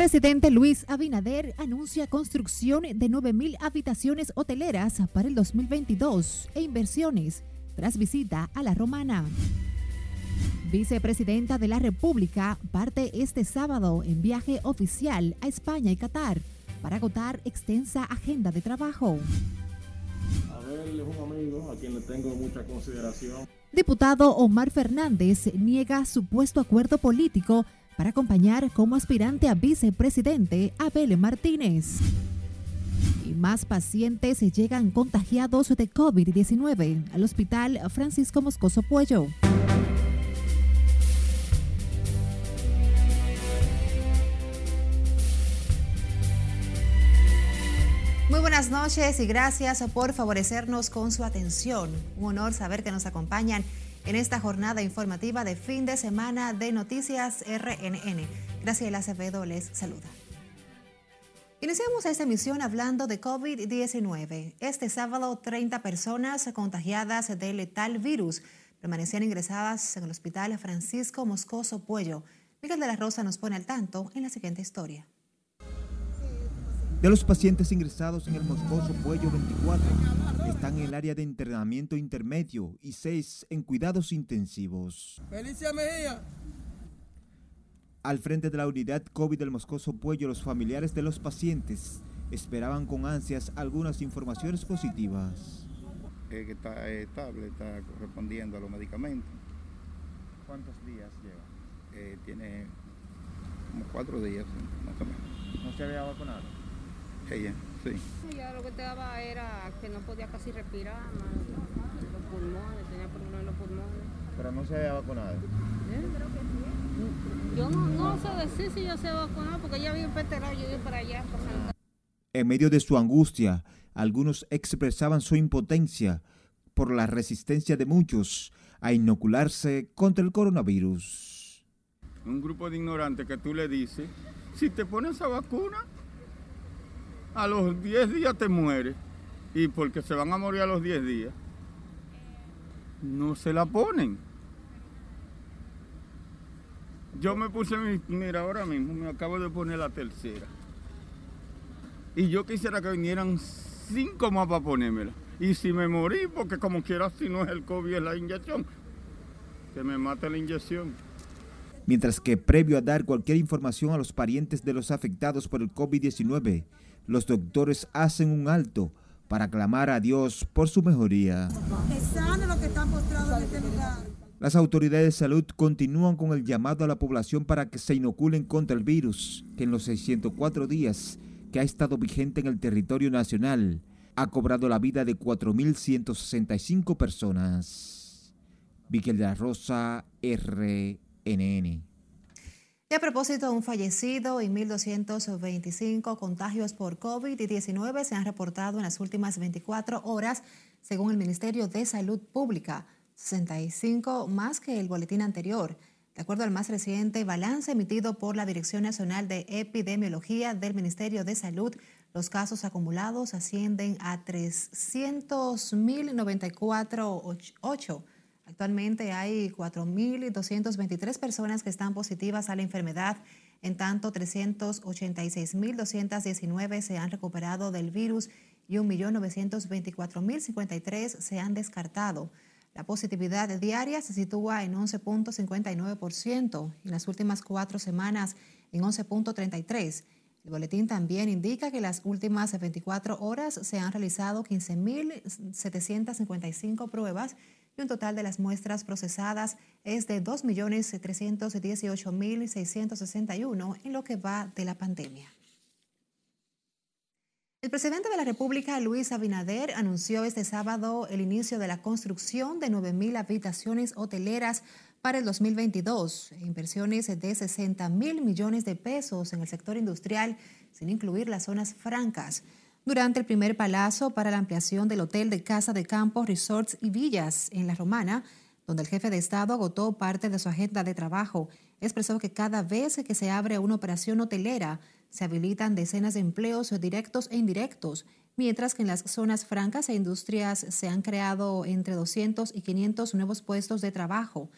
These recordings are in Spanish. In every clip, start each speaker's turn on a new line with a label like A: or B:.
A: Vicepresidente Luis Abinader anuncia construcción de 9.000 habitaciones hoteleras para el 2022 e inversiones tras visita a la Romana. Vicepresidenta de la República parte este sábado en viaje oficial a España y Qatar para agotar extensa agenda de trabajo.
B: Abel es un amigo a quien le tengo mucha consideración.
A: Diputado Omar Fernández niega supuesto acuerdo político para acompañar como aspirante a vicepresidente Abel Martínez. Y más pacientes llegan contagiados de COVID-19 al Hospital Francisco Moscoso Puello. Muy buenas noches y gracias por favorecernos con su atención. Un honor saber que nos acompañan en esta jornada informativa de fin de semana de Noticias RNN. Graciela Acevedo les saluda. Iniciamos esta emisión hablando de COVID-19. Este sábado, 30 personas contagiadas del letal virus permanecían ingresadas en el Hospital Francisco Moscoso Puello. Miguel de la Rosa nos pone al tanto en la siguiente historia.
C: De los pacientes ingresados en el Moscoso Puello 24, están en el área de entrenamiento intermedio y seis en cuidados intensivos.
D: Felicia Mejía.
C: Al frente de la unidad COVID del Moscoso Puello, los familiares de los pacientes esperaban con ansias algunas informaciones positivas.
E: Eh, que está estable, está respondiendo a los medicamentos.
C: ¿Cuántos días lleva?
E: Eh, tiene como cuatro días, más o menos.
C: ¿No se había vacunado?
E: Ella, sí.
F: Ya lo que te daba era que no podía casi respirar, más los pulmones, tenía problemas en los pulmones.
C: Pero no se había vacunado.
F: ¿Eh? Yo no, no sé decir si yo se porque ella vive en Peterado, yo vivo para allá.
C: En medio de su angustia, algunos expresaban su impotencia por la resistencia de muchos a inocularse contra el coronavirus.
G: Un grupo de ignorantes que tú le dices, si te pones esa vacuna, a los 10 días te mueres. Y porque se van a morir a los 10 días, no se la ponen. Yo me puse, mi, mira, ahora mismo me acabo de poner la tercera. Y yo quisiera que vinieran cinco más para ponérmela. Y si me morí, porque como quiera, si no es el COVID, es la inyección, que me mate la inyección.
C: Mientras que previo a dar cualquier información a los parientes de los afectados por el COVID-19, los doctores hacen un alto para clamar a Dios por su mejoría. Las autoridades de salud continúan con el llamado a la población para que se inoculen contra el virus, que en los 604 días que ha estado vigente en el territorio nacional ha cobrado la vida de 4.165 personas. Miguel de la Rosa, RNN.
A: Y a propósito un fallecido y 1.225 contagios por COVID-19 se han reportado en las últimas 24 horas, según el Ministerio de Salud Pública, 65 más que el boletín anterior. De acuerdo al más reciente balance emitido por la Dirección Nacional de Epidemiología del Ministerio de Salud, los casos acumulados ascienden a 300.094.8 Actualmente hay 4.223 personas que están positivas a la enfermedad, en tanto 386.219 se han recuperado del virus y 1.924.053 se han descartado. La positividad diaria se sitúa en 11.59% y en las últimas cuatro semanas en 11.33%. El boletín también indica que las últimas 24 horas se han realizado 15.755 pruebas total de las muestras procesadas es de 2.318.661 en lo que va de la pandemia. El presidente de la República, Luis Abinader, anunció este sábado el inicio de la construcción de 9.000 habitaciones hoteleras para el 2022, inversiones de 60 mil millones de pesos en el sector industrial, sin incluir las zonas francas durante el primer palazo para la ampliación del Hotel de Casa de Campos, Resorts y Villas en La Romana, donde el jefe de Estado agotó parte de su agenda de trabajo. Expresó que cada vez que se abre una operación hotelera, se habilitan decenas de empleos directos e indirectos, mientras que en las zonas francas e industrias se han creado entre 200 y 500 nuevos puestos de trabajo.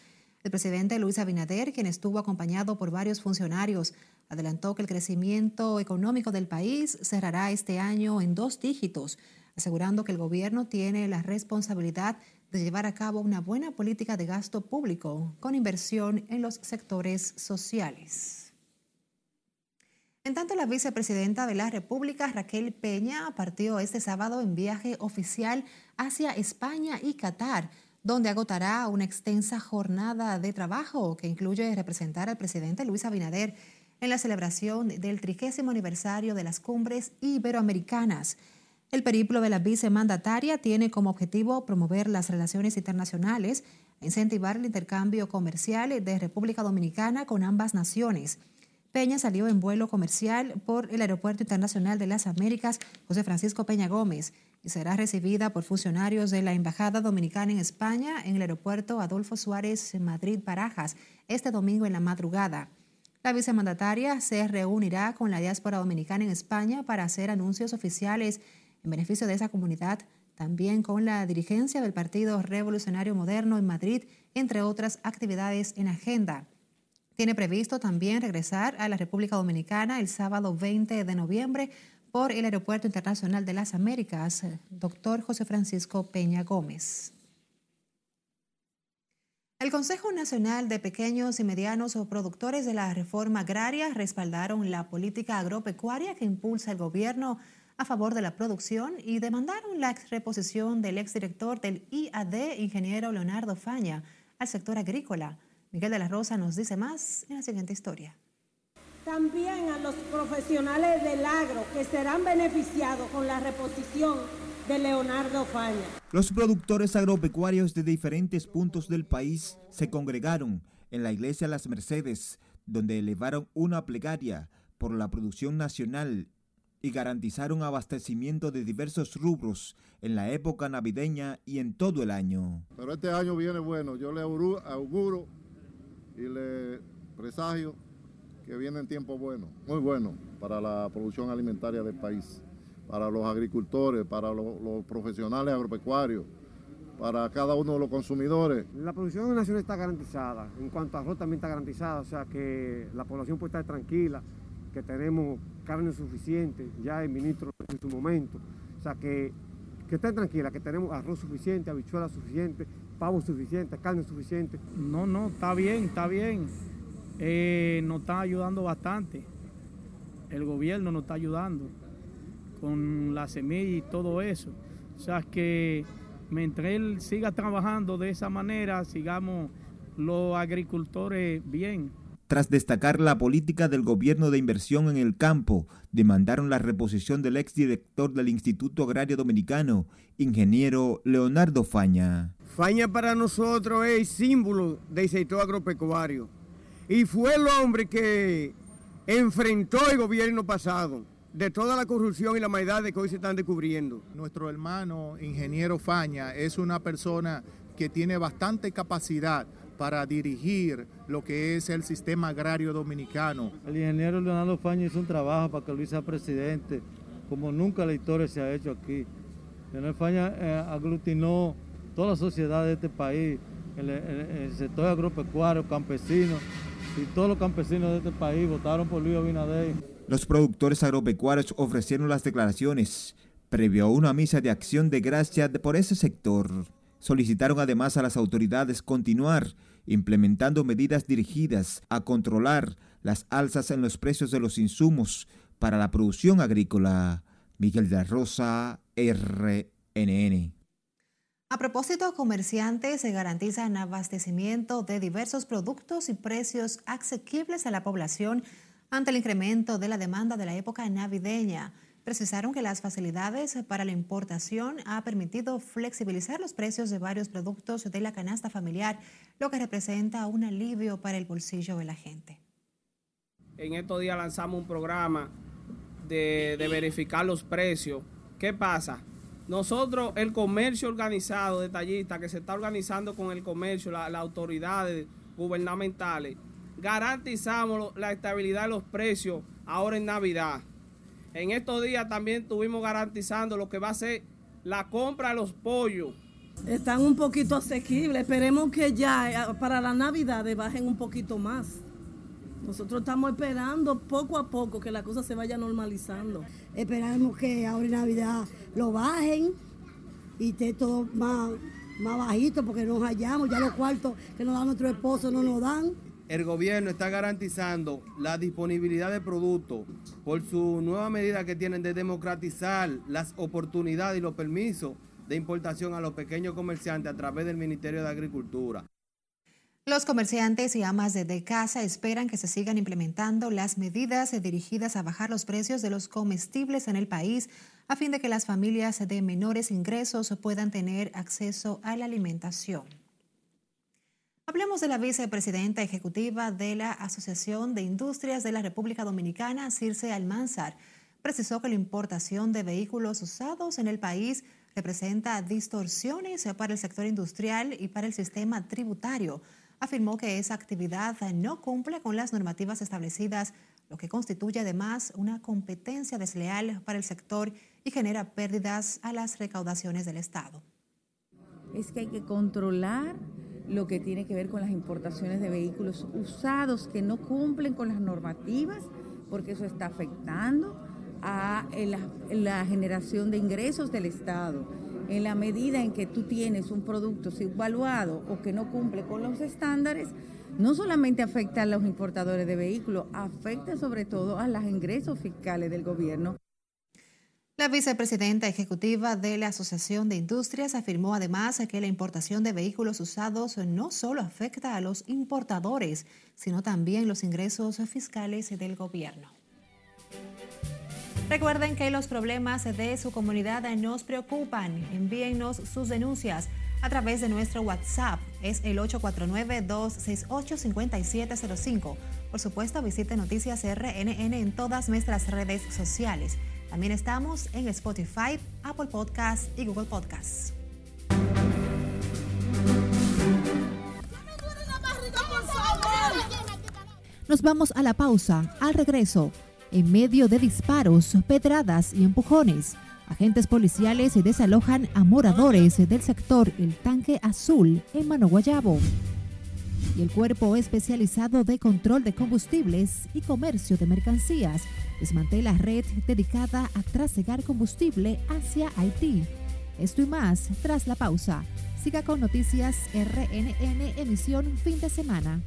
A: El presidente Luis Abinader, quien estuvo acompañado por varios funcionarios, adelantó que el crecimiento económico del país cerrará este año en dos dígitos, asegurando que el gobierno tiene la responsabilidad de llevar a cabo una buena política de gasto público con inversión en los sectores sociales. En tanto, la vicepresidenta de la República, Raquel Peña, partió este sábado en viaje oficial hacia España y Qatar, donde agotará una extensa jornada de trabajo que incluye representar al presidente Luis Abinader en la celebración del trigésimo aniversario de las cumbres iberoamericanas. El periplo de la vicemandataria tiene como objetivo promover las relaciones internacionales e incentivar el intercambio comercial de República Dominicana con ambas naciones. Peña salió en vuelo comercial por el Aeropuerto Internacional de las Américas José Francisco Peña Gómez y será recibida por funcionarios de la Embajada Dominicana en España en el Aeropuerto Adolfo Suárez Madrid Barajas este domingo en la madrugada. La vicemandataria se reunirá con la diáspora dominicana en España para hacer anuncios oficiales en beneficio de esa comunidad, también con la dirigencia del Partido Revolucionario Moderno en Madrid, entre otras actividades en agenda. Tiene previsto también regresar a la República Dominicana el sábado 20 de noviembre por el Aeropuerto Internacional de las Américas, doctor José Francisco Peña Gómez. El Consejo Nacional de Pequeños y Medianos Productores de la Reforma Agraria respaldaron la política agropecuaria que impulsa el gobierno a favor de la producción y demandaron la reposición del exdirector del IAD, ingeniero Leonardo Faña, al sector agrícola. Miguel de la Rosa nos dice más en la siguiente historia.
D: También a los profesionales del agro que serán beneficiados con la reposición de Leonardo Faña.
C: Los productores agropecuarios de diferentes puntos del país se congregaron en la iglesia Las Mercedes, donde elevaron una plegaria por la producción nacional y garantizaron abastecimiento de diversos rubros en la época navideña y en todo el año.
B: Pero este año viene bueno, yo le auguro y le presagio que vienen tiempos buenos, muy buenos para la producción alimentaria del país, para los agricultores, para los, los profesionales agropecuarios, para cada uno de los consumidores.
H: La producción nacional está garantizada, en cuanto a arroz también está garantizada, o sea que la población puede estar tranquila que tenemos carne suficiente, ya el ministro en su momento, o sea que, que estén tranquila, que tenemos arroz suficiente, habichuelas suficiente, pavo suficiente, carne suficiente.
I: No, no, está bien, está bien. Eh, nos está ayudando bastante. El gobierno nos está ayudando con la semilla y todo eso. O sea que mientras él siga trabajando de esa manera, sigamos los agricultores bien.
C: Tras destacar la política del gobierno de inversión en el campo, demandaron la reposición del exdirector del Instituto Agrario Dominicano, ingeniero Leonardo Faña.
J: Faña para nosotros es símbolo del sector agropecuario y fue el hombre que enfrentó el gobierno pasado de toda la corrupción y la maldad que hoy se están descubriendo.
K: Nuestro hermano ingeniero Faña es una persona que tiene bastante capacidad para dirigir lo que es el sistema agrario dominicano.
L: El ingeniero Leonardo Faña hizo un trabajo para que Luis sea presidente, como nunca la historia se ha hecho aquí. Leonardo Faña eh, aglutinó toda la sociedad de este país, el, el, sector agropecuario, campesino, y todos los campesinos de este país votaron por Luis Abinader.
C: Los productores agropecuarios ofrecieron las declaraciones previo a una misa de acción de gracia por ese sector. Solicitaron además a las autoridades continuar implementando medidas dirigidas a controlar las alzas en los precios de los insumos para la producción agrícola. Miguel de la Rosa, RNN.
A: A propósito, comerciantes se garantizan abastecimiento de diversos productos y precios asequibles a la población ante el incremento de la demanda de la época navideña. Precisaron que las facilidades para la importación ha permitido flexibilizar los precios de varios productos de la canasta familiar, lo que representa un alivio para el bolsillo de la gente.
M: En estos días lanzamos un programa de, verificar los precios. ¿Qué pasa? Nosotros, el comercio organizado, detallista, que se está organizando con el comercio, las la autoridades gubernamentales, garantizamos la estabilidad de los precios ahora en Navidad. En estos días también estuvimos garantizando lo que va a ser la compra de los pollos
N: Están un poquito asequibles. Esperemos que ya eh, para la Navidad bajen un poquito más. Nosotros estamos esperando poco a poco que la cosa se vaya normalizando.
O: Esperamos que ahora en Navidad lo bajen y esté todo más, más bajito porque nos hallamos. Ya los cuartos que nos dan nuestro esposo no nos dan.
P: El gobierno está garantizando la disponibilidad de productos por su nueva medida que tienen de democratizar las oportunidades y los permisos de importación a los pequeños comerciantes a través del Ministerio de Agricultura.
A: Los comerciantes y amas de casa esperan que se sigan implementando las medidas dirigidas a bajar los precios de los comestibles en el país a fin de que las familias de menores ingresos puedan tener acceso a la alimentación. Hablemos de la vicepresidenta ejecutiva de la Asociación de Industrias de la República Dominicana, Circe Almanzar. Precisó que la importación de vehículos usados en el país representa distorsiones para el sector industrial y para el sistema tributario afirmó que esa actividad no cumple con las normativas establecidas, lo que constituye además una competencia desleal para el sector y genera pérdidas a las recaudaciones del Estado.
Q: Es que hay que controlar lo que tiene que ver con las importaciones de vehículos usados que no cumplen con las normativas, porque eso está afectando a la, la generación de ingresos del Estado en la medida en que tú tienes un producto subvaluado o que no cumple con los estándares, no solamente afecta a los importadores de vehículos, afecta sobre todo a los ingresos fiscales del gobierno.
A: La vicepresidenta ejecutiva de la Asociación de Industrias afirmó además que la importación de vehículos usados no solo afecta a los importadores, sino también los ingresos fiscales del gobierno. Recuerden que los problemas de su comunidad nos preocupan. Envíennos sus denuncias a través de nuestro WhatsApp. Es el 849-268-5705. Por supuesto, visite Noticias RNN en todas nuestras redes sociales. También estamos en Spotify, Apple Podcasts y Google Podcasts. Nos vamos a la pausa. Al regreso, en medio de disparos, pedradas y empujones. Agentes policiales desalojan a moradores del sector El Tanque Azul en Manoguayabo. Y el Cuerpo Especializado de Control de Combustibles y Comercio de Mercancías desmantela red dedicada a trasegar combustible hacia Haití. Esto y más tras la pausa. Siga con Noticias RNN emisión fin de semana.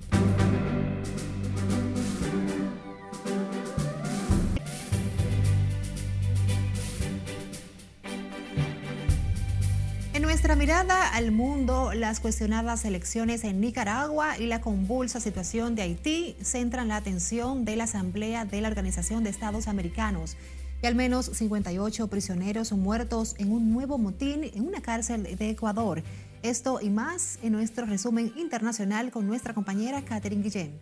A: Nuestra mirada al mundo, las cuestionadas elecciones en Nicaragua y la convulsa situación de Haití centran la atención de la Asamblea de la Organización de Estados Americanos y al menos 58 prisioneros muertos en un nuevo motín en una cárcel de Ecuador. Esto y más en nuestro resumen internacional con nuestra compañera Catherine Guillén.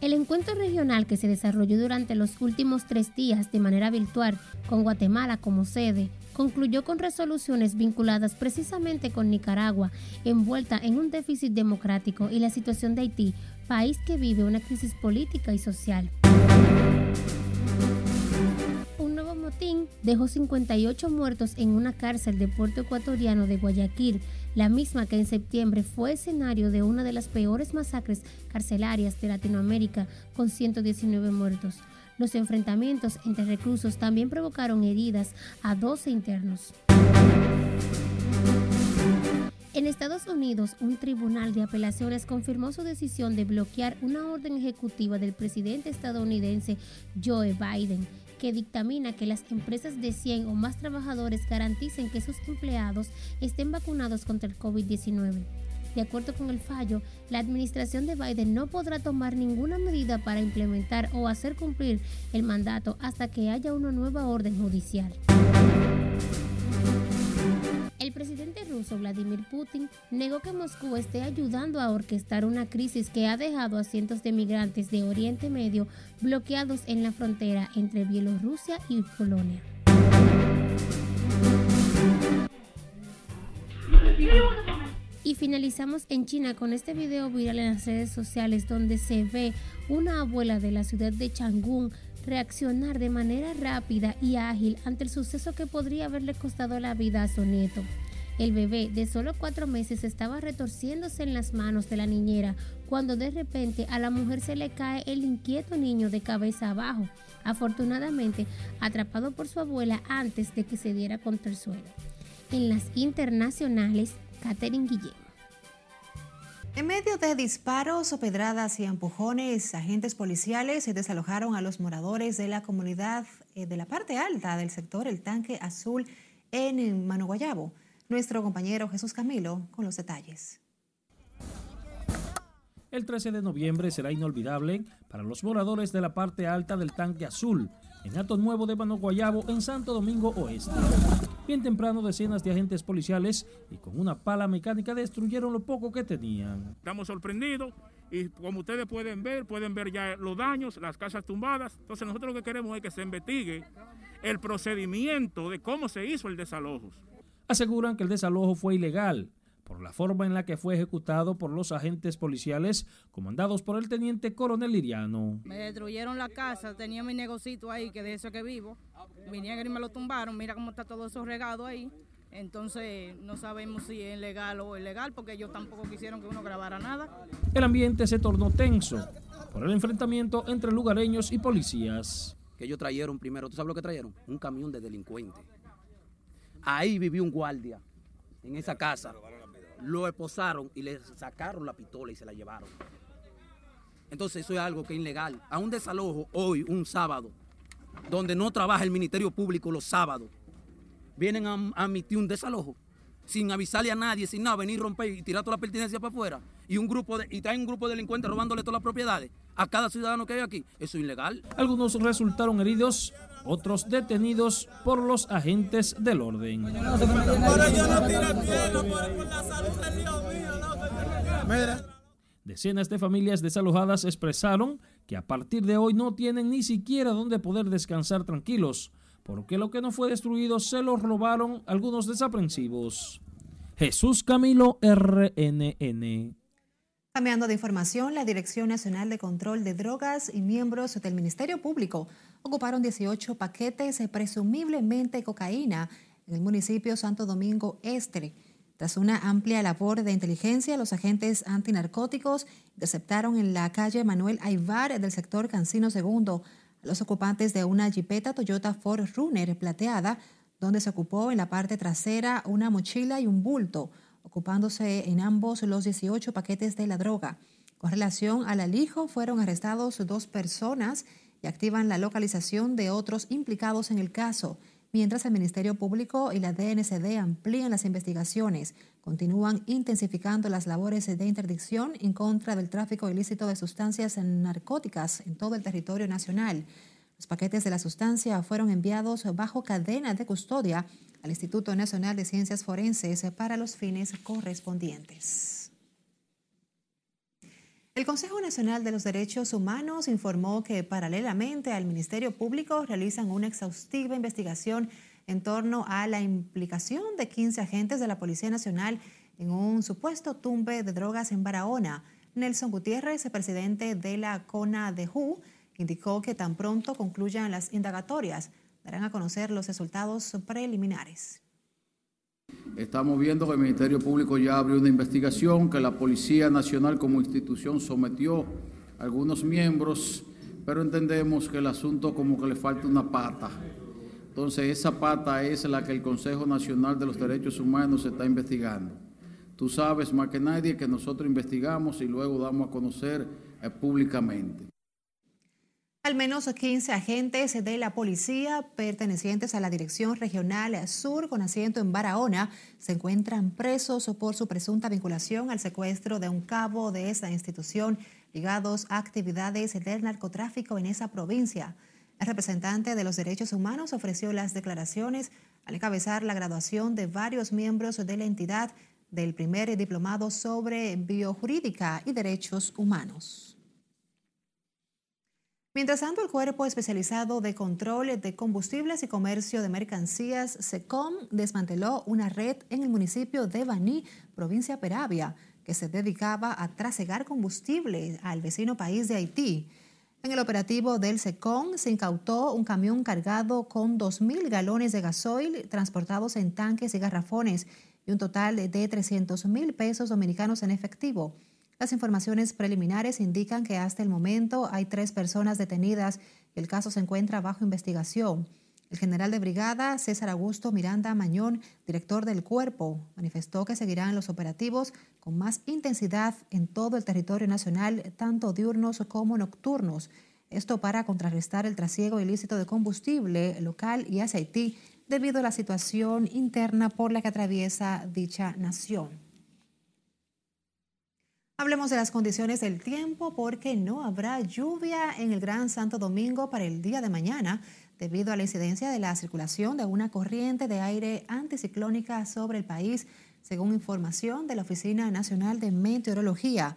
R: El encuentro regional que se desarrolló durante los últimos tres días de manera virtual, con Guatemala como sede, concluyó con resoluciones vinculadas precisamente con Nicaragua, envuelta en un déficit democrático, y la situación de Haití, país que vive una crisis política y social. Un nuevo motín dejó 58 muertos en una cárcel de puerto ecuatoriano de Guayaquil, la misma que en septiembre fue escenario de una de las peores masacres carcelarias de Latinoamérica, con 119 muertos. Los enfrentamientos entre reclusos también provocaron heridas a 12 internos. En Estados Unidos, un tribunal de apelaciones confirmó su decisión de bloquear una orden ejecutiva del presidente estadounidense Joe Biden, que dictamina que las empresas de 100 o más trabajadores garanticen que sus empleados estén vacunados contra el COVID-19. De acuerdo con el fallo, la administración de Biden no podrá tomar ninguna medida para implementar o hacer cumplir el mandato hasta que haya una nueva orden judicial. El presidente ruso Vladimir Putin negó que Moscú esté ayudando a orquestar una crisis que ha dejado a cientos de migrantes de Oriente Medio bloqueados en la frontera entre Bielorrusia y Polonia. Y finalizamos en China con este video viral en las redes sociales donde se ve una abuela de la ciudad de Chang'an reaccionar de manera rápida y ágil ante el suceso que podría haberle costado la vida a su nieto. El bebé de solo cuatro meses estaba retorciéndose en las manos de la niñera cuando de repente a la mujer se le cae el inquieto niño de cabeza abajo, afortunadamente atrapado por su abuela antes de que se diera contra el suelo. En las internacionales, Catherine Guillén.
A: En medio de disparos, pedradas y empujones, agentes policiales desalojaron a los moradores de la comunidad eh, de la parte alta del sector El Tanque Azul en Manoguayabo. Nuestro compañero Jesús Camilo con los detalles.
S: El 13 de noviembre será inolvidable para los moradores de la parte alta del Tanque Azul, en Alto Nuevo de Manoguayabo, en Santo Domingo Oeste. Bien temprano, decenas de agentes policiales y con una pala mecánica destruyeron lo poco que tenían.
T: Estamos sorprendidos y como ustedes pueden ver, pueden ver ya los daños, las casas tumbadas. Entonces nosotros lo que queremos es que se investigue el procedimiento de cómo se hizo el desalojo
S: aseguran que el desalojo fue ilegal por la forma en la que fue ejecutado por los agentes policiales comandados por el teniente coronel Liriano.
F: Me destruyeron la casa, tenía mi negocito ahí, que de eso que vivo. Vinieron y me lo tumbaron, mira cómo está todo eso regado ahí. Entonces no sabemos si es legal o ilegal porque ellos tampoco quisieron que uno grabara nada.
S: El ambiente se tornó tenso por el enfrentamiento entre lugareños y policías.
U: Que ellos trajeron primero, ¿tú sabes lo que trajeron? Un camión de delincuentes Ahí vivió un guardia, en esa casa. Lo esposaron y le sacaron la pistola y se la llevaron. Entonces eso es algo que es ilegal. A un desalojo hoy, un sábado, donde no trabaja el Ministerio Público los sábados, vienen a, emitir un desalojo sin avisarle a nadie, sin nada, venir romper y tirar toda la pertenencia para afuera. Y un grupo de, y traen un grupo de delincuentes robándole todas las propiedades a cada ciudadano que hay aquí. Eso es ilegal.
S: Algunos resultaron heridos, otros detenidos por los agentes del orden. Decenas de familias desalojadas expresaron que a partir de hoy no tienen ni siquiera donde poder descansar tranquilos porque lo que no fue destruido se lo robaron algunos desaprensivos. Jesús Camilo RNN.
A: Cambiando de información, la Dirección Nacional de Control de Drogas y miembros del Ministerio Público ocuparon 18 paquetes de presumiblemente cocaína en el municipio Santo Domingo Este. Tras una amplia labor de inteligencia, los agentes antinarcóticos interceptaron en la calle Manuel Aybar del sector Cancino II los ocupantes de una jipeta Toyota Ford Runner plateada, donde se ocupó en la parte trasera una mochila y un bulto, ocupándose en ambos los 18 paquetes de la droga. Con relación al alijo, fueron arrestados dos personas y activan la localización de otros implicados en el caso mientras el Ministerio Público y la DNCD amplían las investigaciones, continúan intensificando las labores de interdicción en contra del tráfico ilícito de sustancias narcóticas en todo el territorio nacional. Los paquetes de la sustancia fueron enviados bajo cadena de custodia al Instituto Nacional de Ciencias Forenses para los fines correspondientes. El Consejo Nacional de los Derechos Humanos informó que paralelamente al Ministerio Público realizan una exhaustiva investigación en torno a la implicación de 15 agentes de la Policía Nacional en un supuesto tumbe de drogas en Barahona. Nelson Gutiérrez, presidente de la CONA de JU, indicó que tan pronto concluyan las indagatorias, darán a conocer los resultados preliminares.
V: Estamos viendo que el Ministerio Público ya abrió una investigación, que la Policía Nacional como institución sometió a algunos miembros, pero entendemos que el asunto como que le falta una pata. Entonces esa pata es la que el Consejo Nacional de los Derechos Humanos está investigando. Tú sabes más que nadie que nosotros investigamos y luego damos a conocer eh, públicamente.
A: Al menos 15 agentes de la policía pertenecientes a la Dirección Regional Sur con asiento en Barahona se encuentran presos por su presunta vinculación al secuestro de un cabo de esa institución ligados a actividades del narcotráfico en esa provincia. El representante de los derechos humanos ofreció las declaraciones al encabezar la graduación de varios miembros de la entidad del primer diplomado sobre biojurídica y derechos humanos. Mientras tanto, el Cuerpo Especializado de Control de Combustibles y Comercio de Mercancías, SECOM, desmanteló una red en el municipio de Baní, provincia Peravia, que se dedicaba a trasegar combustible al vecino país de Haití. En el operativo del SECON se incautó un camión cargado con 2.000 galones de gasoil transportados en tanques y garrafones y un total de 300 mil pesos dominicanos en efectivo. Las informaciones preliminares indican que hasta el momento hay tres personas detenidas y el caso se encuentra bajo investigación. El general de brigada César Augusto Miranda Mañón, director del cuerpo, manifestó que seguirán los operativos con más intensidad en todo el territorio nacional, tanto diurnos como nocturnos. Esto para contrarrestar el trasiego ilícito de combustible local y hacia Haití debido a la situación interna por la que atraviesa dicha nación. Hablemos de las condiciones del tiempo porque no habrá lluvia en el Gran Santo Domingo para el día de mañana debido a la incidencia de la circulación de una corriente de aire anticiclónica sobre el país, según información de la Oficina Nacional de Meteorología.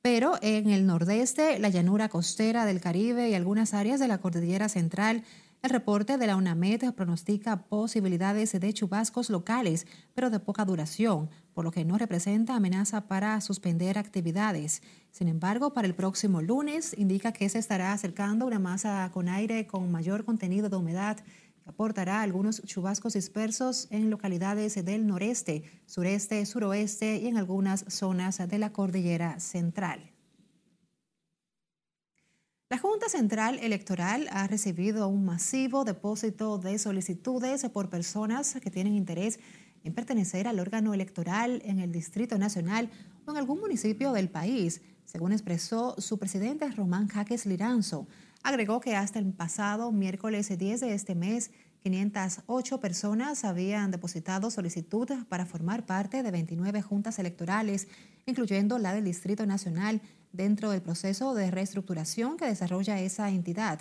A: Pero en el nordeste, la llanura costera del Caribe y algunas áreas de la cordillera central el reporte de la UNAMED pronostica posibilidades de chubascos locales, pero de poca duración, por lo que no representa amenaza para suspender actividades. Sin embargo, para el próximo lunes indica que se estará acercando una masa con aire con mayor contenido de humedad que aportará algunos chubascos dispersos en localidades del noreste, sureste, suroeste y en algunas zonas de la cordillera central. La Junta Central Electoral ha recibido un masivo depósito de solicitudes por personas que tienen interés en pertenecer al órgano electoral en el Distrito Nacional o en algún municipio del país, según expresó su presidente Román Jaques Liranzo. Agregó que hasta el pasado miércoles 10 de este mes, 508 personas habían depositado solicitud para formar parte de 29 juntas electorales, incluyendo la del Distrito Nacional, dentro del proceso de reestructuración que desarrolla esa entidad.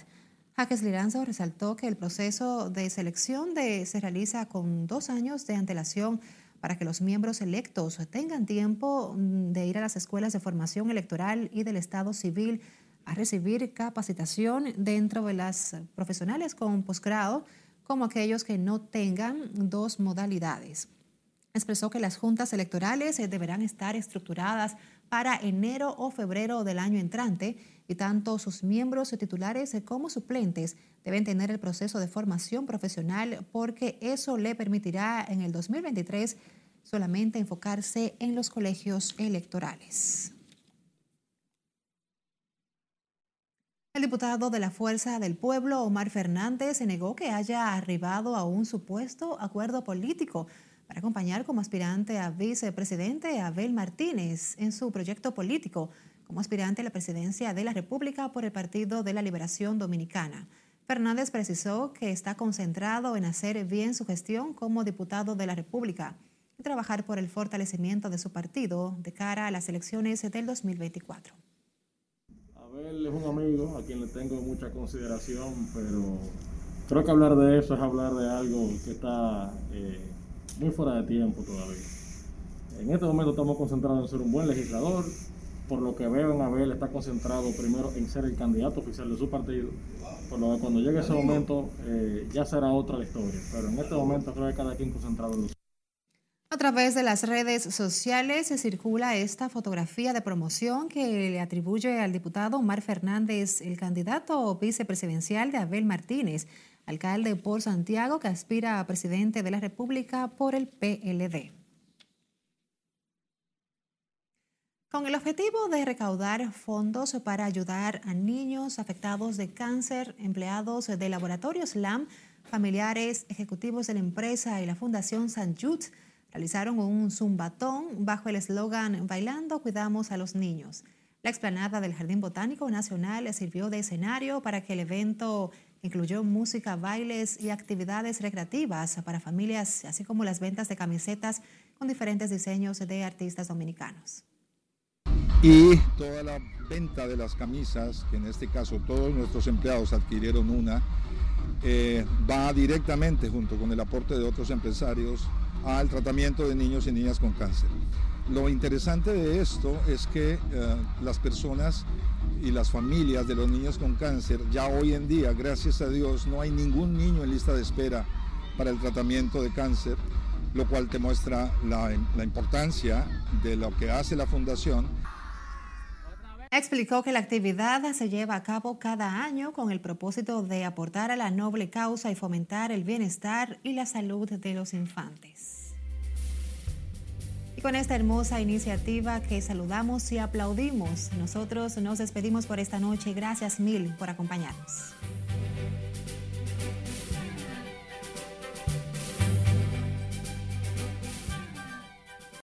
A: Jaques Liranzo resaltó que el proceso de selección se realiza con dos años de antelación para que los miembros electos tengan tiempo mm, de ir a las escuelas de formación electoral y del Estado civil a recibir capacitación dentro de las profesionales con posgrado, como aquellos que no tengan dos modalidades. Expresó que las juntas electorales deberán estar estructuradas para enero o febrero del año entrante y tanto sus miembros titulares como suplentes deben tener el proceso de formación profesional porque eso le permitirá en el 2023 solamente enfocarse en los colegios electorales. El diputado de la Fuerza del Pueblo, Omar Fernández, se negó que haya arribado a un supuesto acuerdo político para acompañar como aspirante a vicepresidente a Abel Martínez en su proyecto político como aspirante a la presidencia de la República por el Partido de la Liberación Dominicana. Fernández precisó que está concentrado en hacer bien su gestión como diputado de la República y trabajar por el fortalecimiento de su partido de cara a las elecciones del 2024.
W: Abel es un amigo a quien le tengo mucha consideración, pero creo que hablar de eso es hablar de algo que está eh, muy fuera de tiempo todavía. En este momento estamos concentrados en ser un buen legislador. Por lo que veo en Abel está concentrado primero en ser el candidato oficial de su partido. Por lo que cuando llegue ese momento eh, ya será otra la historia. Pero en este momento creo que cada quien concentrado en lo
A: a través de las redes sociales se circula esta fotografía de promoción que le atribuye al diputado Omar Fernández, el candidato vicepresidencial de Abel Martínez alcalde por Santiago, que aspira a presidente de la República por el PLD. Con el objetivo de recaudar fondos para ayudar a niños afectados de cáncer, empleados de laboratorios LAM, familiares, ejecutivos de la empresa y la Fundación San Jude realizaron un zumbatón bajo el eslogan Bailando, cuidamos a los niños. La explanada del Jardín Botánico Nacional sirvió de escenario para que el evento Incluyó música, bailes y actividades recreativas para familias, así como las ventas de camisetas con diferentes diseños de artistas dominicanos.
X: Y toda la venta de las camisas, que en este caso todos nuestros empleados adquirieron una, eh, va directamente junto con el aporte de otros empresarios al tratamiento de niños y niñas con cáncer. Lo interesante de esto es que eh, las personas y las familias de los niños con cáncer, ya hoy en día, gracias a Dios, no hay ningún niño en lista de espera para el tratamiento de cáncer, lo cual te muestra la, importancia de lo que hace la fundación
A: Explicó que la actividad se lleva a cabo cada año con el propósito de aportar a la noble causa y fomentar el bienestar y la salud de los infantes. Y con esta hermosa iniciativa que saludamos y aplaudimos, nosotros nos despedimos por esta noche. Gracias mil por acompañarnos.